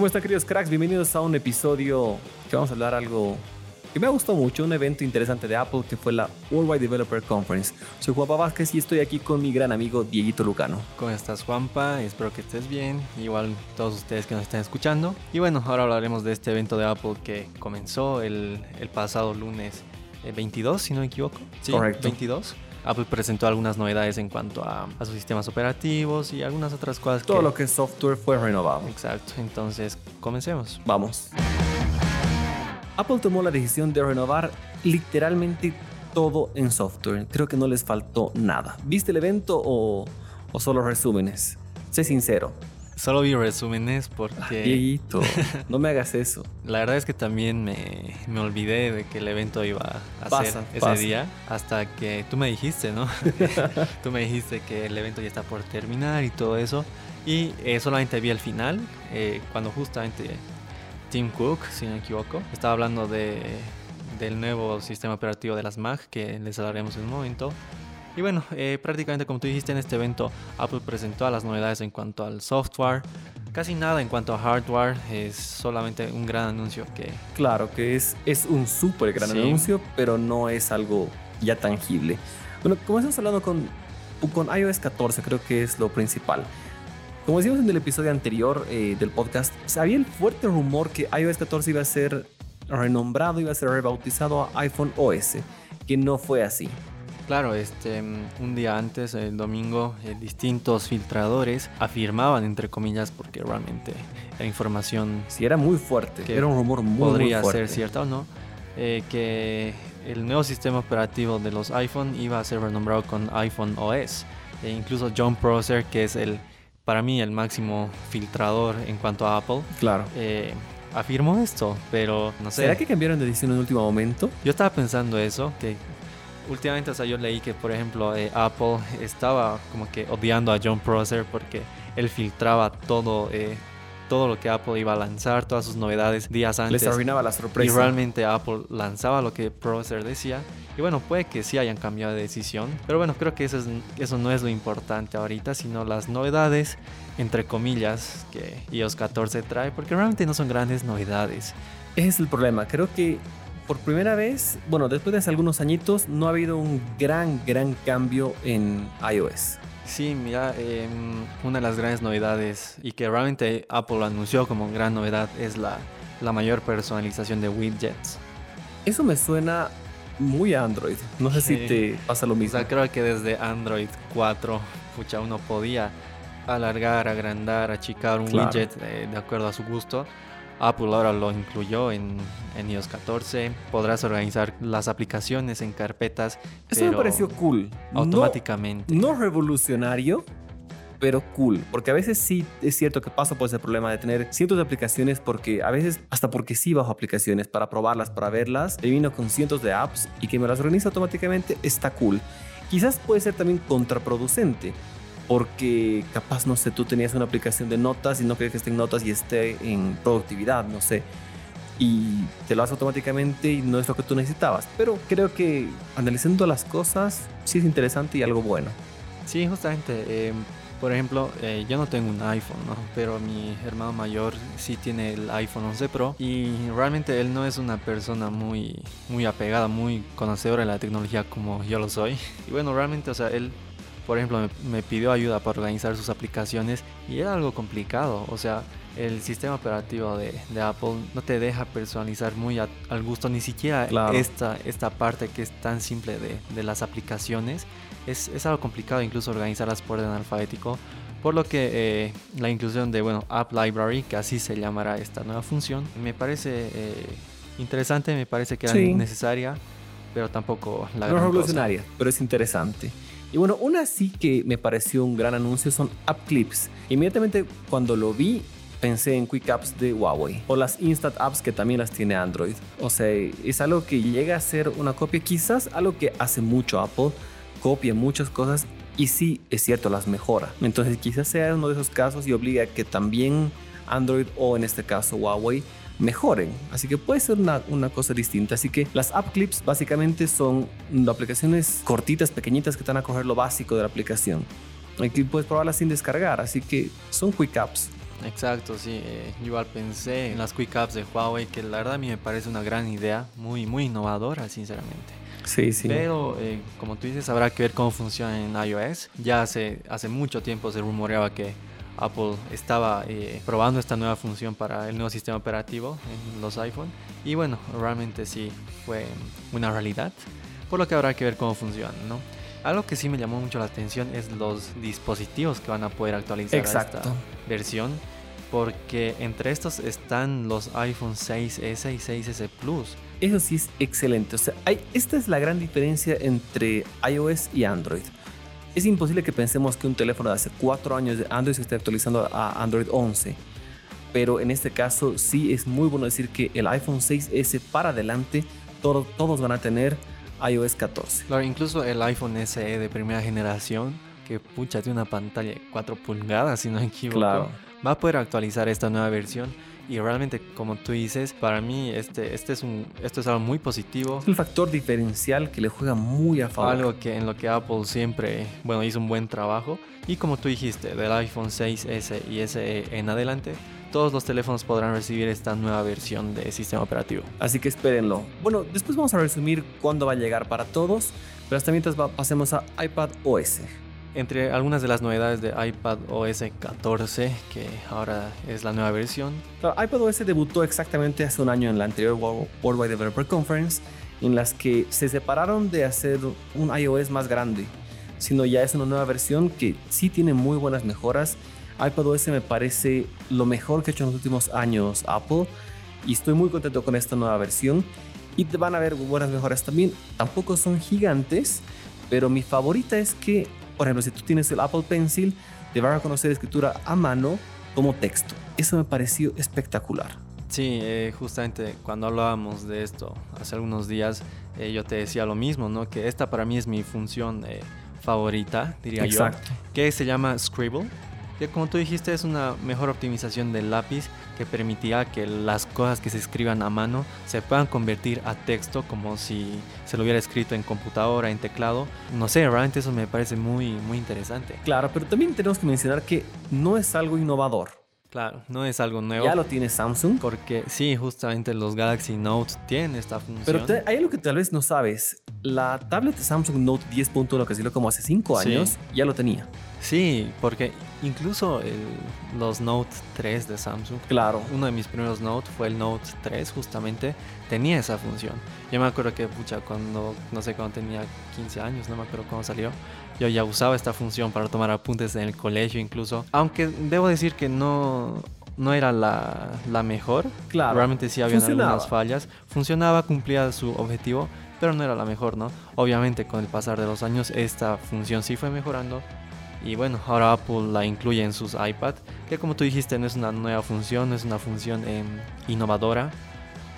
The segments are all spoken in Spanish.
¿Cómo están queridos cracks? Bienvenidos a un episodio que vamos a hablar algo que me ha gustado mucho, un evento interesante de Apple que fue la Worldwide Developer Conference. Soy Juanpa Vázquez y estoy aquí con mi gran amigo Dieguito Lucano. ¿Cómo estás Juanpa? Espero que estés bien, igual todos ustedes que nos están escuchando. Y bueno, ahora hablaremos de este evento de Apple que comenzó el, el pasado lunes 22, eh, si no me equivoco. Sí, Correcto. 22. Apple presentó algunas novedades en cuanto a, a, sus sistemas operativos y algunas otras cosas. Todo lo que es software fue renovado. Exacto, entonces comencemos. Vamos. Apple tomó la decisión de renovar literalmente todo en software. Creo que no les faltó nada. ¿Viste el evento o, o solo resúmenes? Sé sincero. Solo vi resúmenes porque... Dieguito, no me hagas eso. La verdad es que también me, me olvidé de que el evento iba a ser ese día hasta que tú me dijiste, ¿no? tú me dijiste que el evento ya está por terminar y todo eso. Y eh, solamente vi el final, eh, cuando justamente Tim Cook, si no me equivoco, estaba hablando de, del nuevo sistema operativo de las Mac, que les hablaremos en un momento. Y bueno, eh, prácticamente como tú dijiste en este evento, Apple presentó las novedades en cuanto al software. Casi nada en cuanto a hardware, es solamente un gran anuncio que... Claro, que es, es un súper gran anuncio, pero no es algo ya tangible. Bueno, como estamos hablando con, con iOS 14, creo que es lo principal. Como decíamos en el episodio anterior eh, del podcast, había el fuerte rumor que iOS 14 iba a ser renombrado, iba a ser rebautizado a iPhone OS, que no fue así. Claro, este, un día antes, el domingo, eh, distintos filtradores afirmaban, entre comillas, porque realmente la información... Sí, era muy fuerte, que era un rumor muy, podría ser cierta o no, eh, que el nuevo sistema operativo de los iPhone iba a ser renombrado con iPhone OS. E incluso John Prosser, que es el para mí el máximo filtrador en cuanto a Apple. Claro. Eh, afirmó esto, pero no sé. ¿Será que cambiaron de edición en el último momento? Yo estaba pensando eso, que últimamente, o sea, yo leí que, por ejemplo, eh, Apple estaba como que odiando a John Prosser porque él filtraba todo, eh, todo lo que Apple iba a lanzar, todas sus novedades días antes. Les arruinaba la sorpresa. Y realmente Apple lanzaba lo que Prosser decía y bueno, puede que sí hayan cambiado de decisión, pero bueno, creo que eso, es, eso no es lo importante ahorita, sino las novedades, entre comillas, que iOS 14 trae, porque realmente no son grandes novedades. Ese es el problema, creo que por primera vez, bueno, después de hace algunos añitos, no ha habido un gran, gran cambio en iOS. Sí, mira, em, una de las grandes novedades y que realmente Apple anunció como gran novedad es la, la mayor personalización de widgets. Eso me suena muy Android. No sé si te pasa lo mismo. O sea, creo que desde Android 4, pucha, uno podía alargar, agrandar, achicar un widget eh, de acuerdo a su gusto. Apple ahora lo incluyó en, en, iOS 14. Podrás organizar las aplicaciones en carpetas. Eso me pareció cool. Automáticamente. no revolucionario, pero cool. Porque a veces sí es cierto que paso por ese problema de tener cientos de aplicaciones porque a veces hasta porque sí bajo aplicaciones para probarlas, para verlas, me vino con cientos de apps y que me las organiza automáticamente está cool. Quizás puede ser también contraproducente porque capaz, no sé, tú tenías una aplicación de notas y no quieres que esté en notas y esté en productividad, no sé. Y te lo hace automáticamente y no es lo que tú necesitabas. Pero creo que analizando las cosas, sí es interesante y algo bueno. Sí, justamente. Eh, por ejemplo, eh, yo no tengo un iPhone, ¿no? pero mi hermano mayor sí tiene el iPhone 11 Pro y realmente él no es una persona muy, muy apegada, muy conocedora de la tecnología como yo lo soy. Y bueno, realmente, o sea, él, por ejemplo, me, pidió ayuda para organizar sus aplicaciones y era algo complicado, o sea, el sistema operativo de, de, Apple no te deja personalizar muy al gusto, ni siquiera esta, esta parte que es tan simple de, de las aplicaciones. Es, algo complicado incluso organizarlas por orden alfabético, por lo que eh, la inclusión de, bueno, App Library, que así se llamará esta nueva función, me parece eh, interesante, me parece que era necesaria, pero tampoco la No revolucionaria, pero es interesante. Y bueno, una sí que me pareció un gran anuncio son App Clips. Inmediatamente cuando lo vi, pensé en Quick Apps de Huawei o las Instant Apps que también las tiene Android. O sea, es algo que llega a ser una copia, quizás algo que hace mucho Apple, copia muchas cosas y sí, es cierto, las mejora. Entonces quizás sea uno de esos casos y obliga a que también Android o en este caso Huawei mejoren. Así que puede ser una, una, cosa distinta. Así que las app clips básicamente son aplicaciones cortitas, pequeñitas que van a coger lo básico de la aplicación. Aquí puedes probarlas sin descargar, así que son quick apps. Exacto, sí. Eh, yo igual pensé en las Quick Apps de Huawei, que la verdad a mí me parece una gran idea, muy, muy innovadora, sinceramente. Sí, sí. Pero, eh, como tú dices, habrá que ver cómo funciona en iOS. Ya hace, hace mucho tiempo se rumoreaba que Apple estaba eh, probando esta nueva función para el nuevo sistema operativo en los iPhone. Y bueno, realmente sí fue una realidad. Por lo que habrá que ver cómo funciona, ¿no? Algo que sí me llamó mucho la atención es los dispositivos que van a poder actualizar esta versión. Porque entre estos están los iPhone 6S y 6S Plus. Eso sí es excelente. O sea, hay, esta es la gran diferencia entre iOS y Android. Es imposible que pensemos que un teléfono de hace 4 años de Android se esté actualizando a Android 11. Pero en este caso sí es muy bueno decir que el iPhone 6S para adelante todos van a tener iOS 14. Claro, incluso el iPhone SE de primera generación, que pucha, tiene una pantalla de 4 pulgadas, si no me equivoco, va a poder actualizar esta nueva versión. Y realmente, como tú dices, para mí este, este es un, esto es algo muy positivo. Es un factor diferencial que le juega muy a favor. Algo que en lo que Apple siempre, bueno, hizo un buen trabajo. Y como tú dijiste, del iPhone 6S y SE en adelante, todos los teléfonos podrán recibir esta nueva versión de sistema operativo. Así que espérenlo. Bueno, después vamos a resumir cuándo va a llegar para todos, pero hasta mientras pasemos a iPad OS. Entre algunas de las novedades de iPad OS 14, que ahora es la nueva versión. iPad OS debutó exactamente hace un año en la anterior Worldwide Developer Conference, en las que se separaron de hacer un iOS más grande, sino ya es una nueva versión que sí tiene muy buenas mejoras iPadOS me parece lo mejor que ha hecho en los últimos años Apple y estoy muy contento con esta nueva versión. Y van a ver buenas mejoras también. Tampoco son gigantes, pero mi favorita es que, por ejemplo, si tú tienes el Apple Pencil, te va a reconocer escritura a mano como texto. Eso me pareció espectacular. Sí, eh, justamente cuando hablábamos de esto hace algunos días, eh, yo te decía lo mismo, ¿no? Que esta para mí es mi función eh, favorita, diría Exacto. yo, que se llama Scribble que como tú dijiste es una mejor optimización del lápiz que permitía que las cosas que se escriban a mano se puedan convertir a texto como si se lo hubiera escrito en computadora, en teclado. No sé, realmente eso me parece muy, muy interesante. Claro, pero también tenemos que mencionar que no es algo innovador. Claro, no es algo nuevo. Ya lo tiene Samsung. Porque sí, justamente los Galaxy Note tienen esta función. Pero hay algo que tal vez no sabes. La tablet Samsung Note 10.1 que salió como hace 5 años ya lo tenía. Sí, porque incluso los Note 3 de Samsung, claro, uno de mis primeros Note fue el Note 3 justamente, tenía esa función. Yo me acuerdo que, pucha, cuando, no sé, cuando tenía 15 años, no me acuerdo cómo salió, yo ya usaba esta función para tomar apuntes en el colegio incluso. Aunque debo decir que no, no era la, la mejor. Claro. Realmente sí había algunas fallas. Funcionaba, cumplía su objetivo, pero no era la mejor, ¿no? Obviamente con el pasar de los años esta función sí fue mejorando y bueno, ahora Apple la incluye en sus iPad, que como tú dijiste no es una nueva función, no es una función em, innovadora,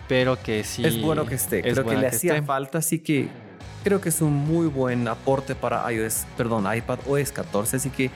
pero que sí... Es bueno que esté, creo que le hacía falta, así que creo que es un muy buen aporte para iOS, perdón, iPad OS 14, así que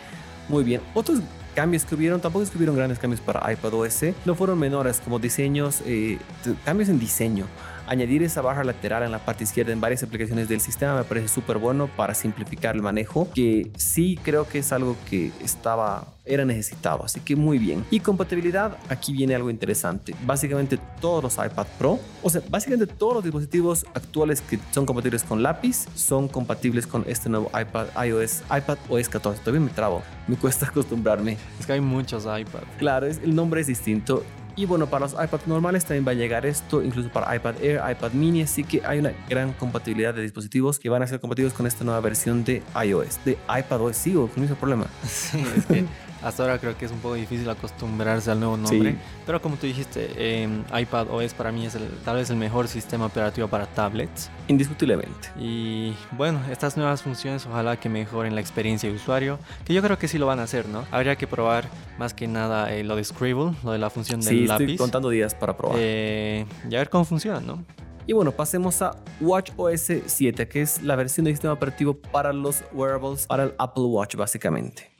muy bien. Otros cambios que hubieron, tampoco es que hubieron grandes cambios para iPad OS, no fueron menores como diseños, eh, cambios en diseño. Añadir esa barra lateral en la parte izquierda en varias aplicaciones del sistema me parece súper bueno para simplificar el manejo, que sí creo que es algo que estaba era necesitado, así que muy bien. Y compatibilidad, aquí viene algo interesante. Básicamente todos los iPad Pro, o sea, básicamente todos los dispositivos actuales que son compatibles con lápiz son compatibles con este nuevo iPad iOS, iPad OS 14. Todavía me trabo, me cuesta acostumbrarme. Es que hay muchos iPad. Claro, el nombre es distinto y bueno, para los iPads normales también va a llegar esto, incluso para iPad Air, iPad mini, así que hay una gran compatibilidad de dispositivos que van a ser compatibles con esta nueva versión de iOS, de iPadOS, sigo con ese problema. Sí, es que hasta ahora creo que es un poco difícil acostumbrarse al nuevo nombre, pero como tú dijiste, eh, iPadOS para mí es el, tal vez el mejor sistema operativo para tablets. Indiscutiblemente. Y bueno, estas nuevas funciones ojalá que mejoren la experiencia de usuario, que yo creo que sí lo van a hacer, ¿no? Habría que probar más que nada eh, lo de Scribble, lo de la función del sí, lápiz. Estoy contando días para probar. Eh, y a ver cómo funciona, ¿no? Y bueno, pasemos a WatchOS 7, que es la versión del sistema operativo para los wearables, para el Apple Watch básicamente.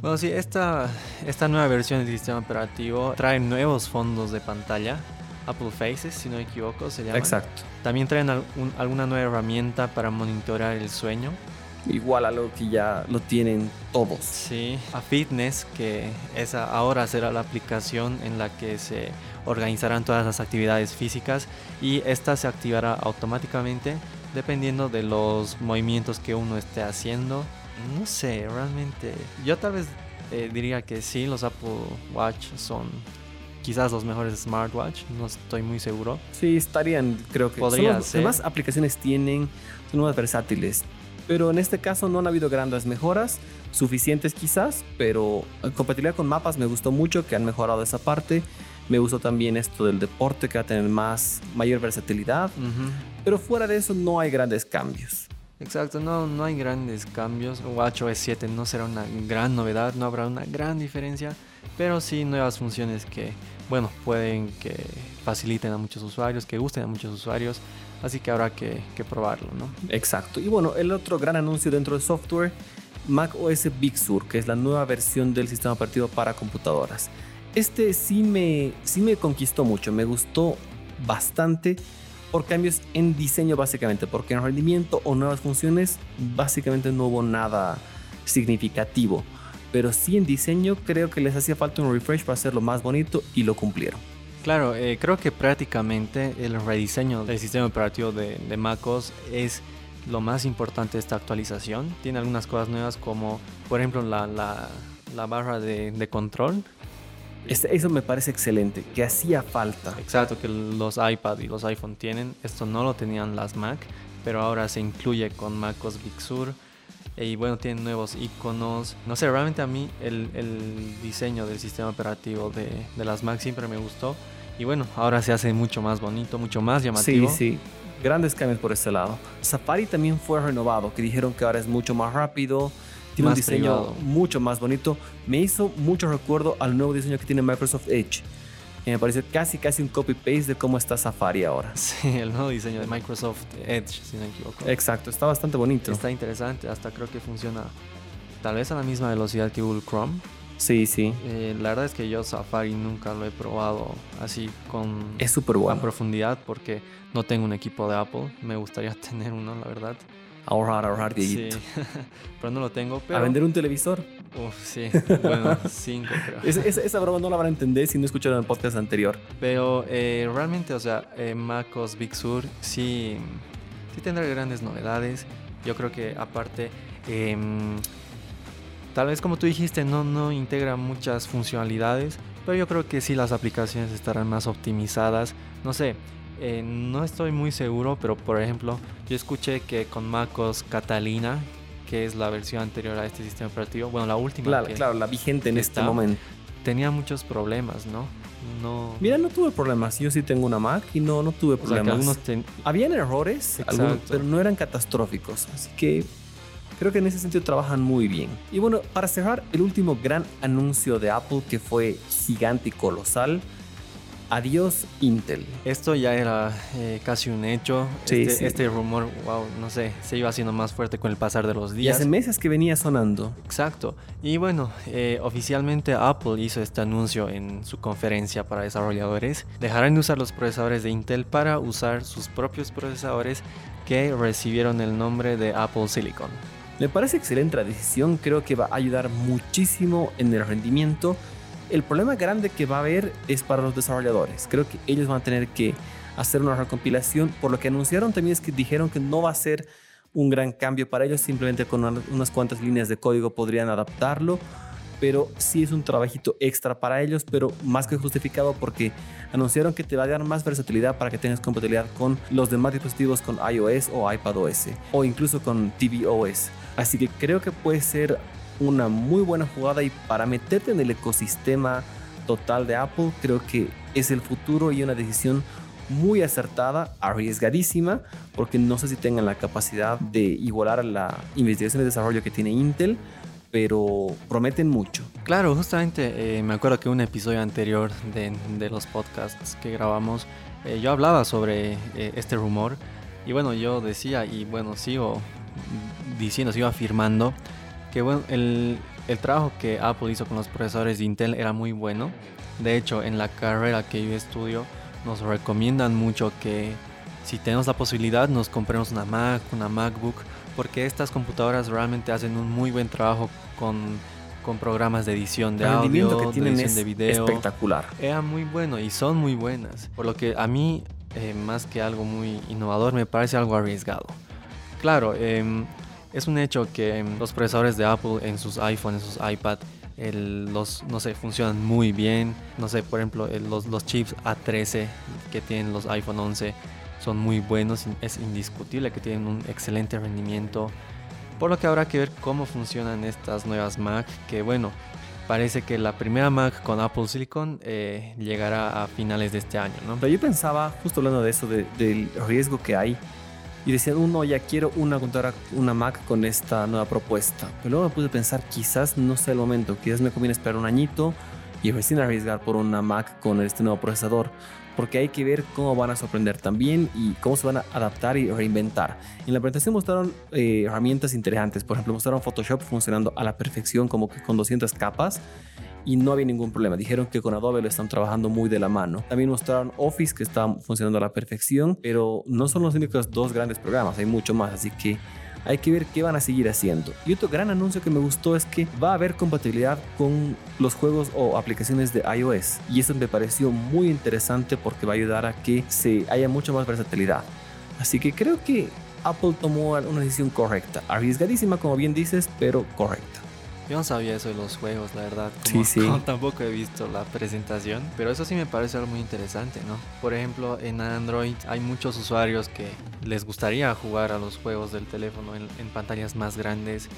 Bueno, sí, esta, esta nueva versión del sistema operativo trae nuevos fondos de pantalla. Apple Faces, si no me equivoco, se llama. Exacto. También traen alguna nueva herramienta para monitorear el sueño igual algo que ya lo tienen todos. Sí, a Fitness, que esa ahora será la aplicación en la que se organizarán todas las actividades físicas y esta se activará automáticamente dependiendo de los movimientos que uno esté haciendo. No sé, realmente. Yo tal vez eh, diría que sí, los Apple Watch son quizás los mejores smartwatch, no estoy muy seguro. Sí, estarían, creo que. Podría ser. Más aplicaciones tienen, son más versátiles. Pero en este caso no han habido grandes mejoras, suficientes quizás, pero en compatibilidad con mapas me gustó mucho que han mejorado esa parte. Me gustó también esto del deporte que va a tener más, mayor versatilidad. Pero fuera de eso no hay grandes cambios. Exacto, no, no hay grandes cambios. WatchOS 7 no será una gran novedad, no habrá una gran diferencia, pero sí nuevas funciones que, bueno, pueden que faciliten a muchos usuarios, que gusten a muchos usuarios, así que habrá que, probarlo, ¿no? Exacto. Y bueno, el otro gran anuncio dentro del software, macOS Big Sur, que es la nueva versión del sistema operativo para computadoras. Este sí me, sí me conquistó mucho, me gustó bastante por cambios en diseño básicamente, porque en rendimiento o nuevas funciones básicamente no hubo nada significativo. Pero sí en diseño creo que les hacía falta un refresh para hacerlo más bonito y lo cumplieron. Claro, eh, creo que prácticamente el rediseño del sistema operativo de, de MacOS es lo más importante de esta actualización. Tiene algunas cosas nuevas como por ejemplo la, la, la barra de, de control eso me parece excelente, que hacía falta. Exacto, que los iPad y los iPhone tienen. Esto no lo tenían las Mac, pero ahora se incluye con MacOS Big Sur. Y bueno, tienen nuevos iconos. No sé, realmente a mí el, diseño del sistema operativo de, de, las Mac siempre me gustó. Y bueno, ahora se hace mucho más bonito, mucho más llamativo. Sí, sí. Grandes cambios por este lado. Safari también fue renovado, que dijeron que ahora es mucho más rápido tiene un diseño mucho más bonito. Me hizo mucho recuerdo al nuevo diseño que tiene Microsoft Edge. me parece casi casi un copy-paste de cómo está Safari ahora. Sí, el nuevo diseño de Microsoft Edge, si no me equivoco. Exacto, está bastante bonito. Está interesante, hasta creo que funciona tal vez a la misma velocidad que Google Chrome. Sí, sí. Eh, la verdad es que yo Safari nunca lo he probado así con, es súper bueno. profundidad porque no tengo un equipo de Apple. Me gustaría tener uno, la verdad ahorrar, ahorrar, Sí, pero no lo tengo. Pero... A vender un televisor. Uf, sí, bueno, cinco creo. esa, broma no la van a entender si no escucharon el podcast anterior. Pero eh, realmente, o sea, eh, MacOS Big Sur sí, sí tendrá grandes novedades. Yo creo que aparte, em, tal vez como tú dijiste, no, no integra muchas funcionalidades, pero yo creo que sí las aplicaciones estarán más optimizadas. No sé, eh, no estoy muy seguro, pero por ejemplo, yo escuché que con MacOS Catalina, que es la versión anterior a este sistema operativo, bueno, la última. Claro, claro la vigente en este momento. Tenía muchos problemas, ¿no? No. Mira, no tuve problemas. Yo sí tengo una Mac y no, no tuve problemas. Habían errores, pero no eran catastróficos. Así que creo que en ese sentido trabajan muy bien. Y bueno, para cerrar, el último gran anuncio de Apple que fue gigante y colosal Adiós Intel. Esto ya era eh, casi un hecho. este, este, rumor, wow, no sé, se iba haciendo más fuerte con el pasar de los días. Y hace meses que venía sonando. Exacto. Y bueno, eh, oficialmente Apple hizo este anuncio en su conferencia para desarrolladores. Dejarán de usar los procesadores de Intel para usar sus propios procesadores que recibieron el nombre de Apple Silicon. Me parece excelente la decisión, creo que va a ayudar muchísimo en el rendimiento el problema grande que va a haber es para los desarrolladores. Creo que ellos van a tener que hacer una recompilación. Por lo que anunciaron también es que dijeron que no va a ser un gran cambio para ellos, simplemente con unas cuantas líneas de código podrían adaptarlo, pero sí es un trabajito extra para ellos, pero más que justificado porque anunciaron que te va a dar más versatilidad para que tengas compatibilidad con los demás dispositivos con iOS o iPadOS o incluso con tvOS. Así que creo que puede ser una muy buena jugada y para meterte en el ecosistema total de Apple creo que es el futuro y una decisión muy acertada, arriesgadísima, porque no sé si tengan la capacidad de igualar la investigación y desarrollo que tiene Intel, pero prometen mucho. Claro, justamente eh, me acuerdo que un episodio anterior de, los podcasts que grabamos, eh, yo hablaba sobre eh, este rumor y bueno, yo decía y bueno, sigo diciendo, sigo afirmando que bueno, el, el trabajo que Apple hizo con los procesadores de Intel era muy bueno. De hecho, en la carrera que yo estudio, nos recomiendan mucho que si tenemos la posibilidad nos compremos una Mac, una MacBook, porque estas computadoras realmente hacen un muy buen trabajo con, con programas de edición de El audio, que de tienen edición es de video. espectacular. Era muy bueno y son muy buenas. Por lo que a mí, eh, más que algo muy innovador, me parece algo arriesgado. Claro, em, es un hecho que em, los procesadores de Apple en sus iPhone, en sus iPad, el- los, no sé, funcionan muy bien. No sé, por ejemplo, el- los, los chips A13 que tienen los iPhone 11 son muy buenos. Es indiscutible que tienen un excelente rendimiento. Por lo que habrá que ver cómo funcionan estas nuevas Mac, que bueno, parece que la primera Mac con Apple Silicon eh, llegará a finales de este año, ¿no? Pero yo pensaba, justo hablando de eso, de- del riesgo que hay, y decía, uno, ya quiero una computadora, una Mac con esta nueva propuesta. Pero luego me puse a pensar, quizás no sea el momento, quizás me conviene esperar un añito y recién arriesgar por una Mac con este nuevo procesador. Porque hay que ver cómo van a sorprender también y cómo se van a adaptar y reinventar. En la presentación mostraron eh, herramientas interesantes. Por ejemplo, mostraron Photoshop funcionando a la perfección, como que con 200 capas y no había ningún problema. Dijeron que con Adobe lo están trabajando muy de la mano. También mostraron Office que está funcionando a la perfección, pero no son los únicos dos grandes programas, hay mucho más, así que hay que ver qué van a seguir haciendo. Y otro gran anuncio que me gustó es que va a haber compatibilidad con los juegos o aplicaciones de iOS. Y eso me pareció muy interesante porque va a ayudar a que se haya mucha más versatilidad. Así que creo que Apple tomó una decisión correcta. Arriesgadísima, como bien dices, pero correcta. Yo no sabía eso de los juegos, la verdad. Sí, Como, sí. como tampoco he visto la presentación. Pero eso sí me parece algo muy interesante, ¿no? Por ejemplo, en Android hay muchos usuarios que les gustaría jugar a los juegos del teléfono en, en pantallas más grandes.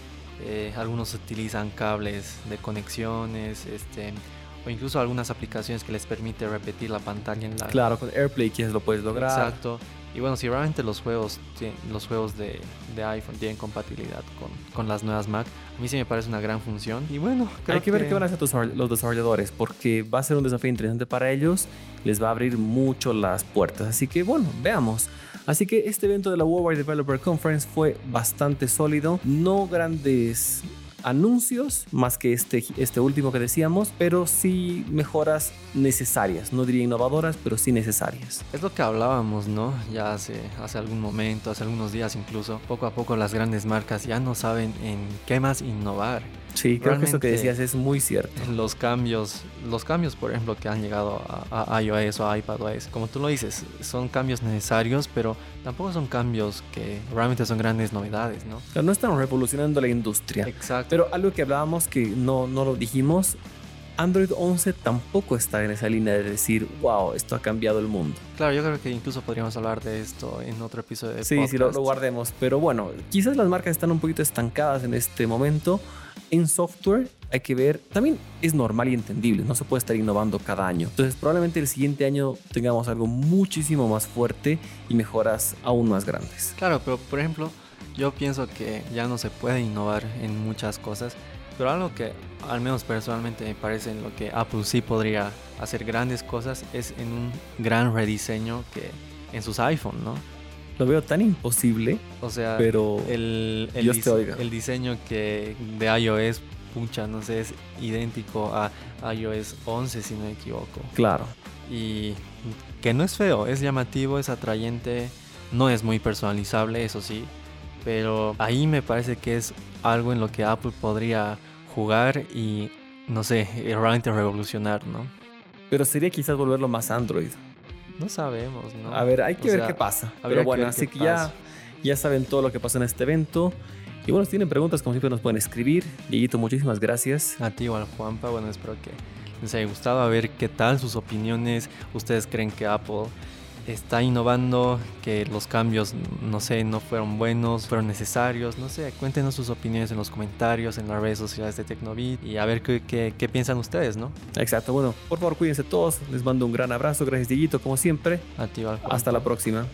Eh, algunos utilizan cables de conexiones, este, o incluso algunas aplicaciones que les permite repetir la pantalla en la, Claro, con AirPlay quizás lo puedes lograr. Exacto. Y bueno, si realmente los juegos, los juegos de, de iPhone tienen compatibilidad con, con las nuevas Mac, a mí sí me parece una gran función. Y bueno, creo Hay que, ver qué van a hacer los desarrolladores, porque va a ser un desafío interesante para ellos, les va a abrir mucho las puertas. Así que bueno, veamos. Así que este evento de la Worldwide Developer Conference fue bastante sólido, no grandes anuncios más que este, este último que decíamos, pero sí mejoras necesarias, no diría innovadoras, pero sí necesarias. Es lo que hablábamos, ¿no? Ya hace, hace algún momento, hace algunos días incluso. Poco a poco las grandes marcas ya no saben en qué más innovar. Sí, creo que eso que Realmente- decías es muy cierto. Los cambios, los cambios, por ejemplo, que han llegado a, a iOS o a iPadOS, como tú lo dices, son cambios necesarios, pero tampoco son cambios que realmente son grandes novedades, ¿no? O sea, no están revolucionando la industria. Exacto. Pero algo que hablábamos que no, no lo dijimos, Android 11 tampoco está en esa línea de decir, wow, esto ha cambiado el mundo. Claro, yo creo que incluso podríamos hablar de esto en otro episodio de Sí, sí, lo, podcast. lo guardemos. Pero bueno, quizás las marcas están un poquito estancadas en este momento. En software hay que ver, también es normal y entendible, no se puede estar innovando cada año. Entonces probablemente el siguiente año tengamos algo muchísimo más fuerte y mejoras aún más grandes. Claro, pero por ejemplo, yo pienso que ya no se puede innovar en muchas cosas, pero algo que al menos personalmente me parece en lo que Apple sí podría hacer grandes cosas es en un gran rediseño que en sus iPhone, ¿no? Lo veo tan imposible, O sea, pero el, el, Dios te dise- oiga. el diseño que de iOS, pucha, no sé, es idéntico a iOS 11 si no me equivoco. claro. Y que no es feo, es llamativo, es atrayente, no es muy personalizable, eso sí, pero ahí me parece que es algo en lo que Apple podría jugar y, no sé, realmente revolucionar, ¿no? Pero sería quizás volverlo más Android. No sabemos, ¿no? A ver, hay que O ver sea, qué pasa. Pero bueno, así que ya, pasa. ya saben todo lo que pasó en este evento. Y bueno, si tienen preguntas, como siempre nos pueden escribir. Dieguito, muchísimas gracias. A ti igual, Juanpa, bueno, espero que les haya gustado, a ver qué tal sus opiniones, ustedes creen que Apple está innovando, que los cambios, no sé, no fueron buenos, fueron necesarios, no sé, cuéntenos sus opiniones en los comentarios, en las redes sociales de Tecnobit y a ver qué, qué- qué piensan ustedes, ¿no? Exacto, bueno, por favor cuídense todos. Les mando un gran abrazo. Gracias, Dieguito, como siempre. A ti. Hasta la próxima.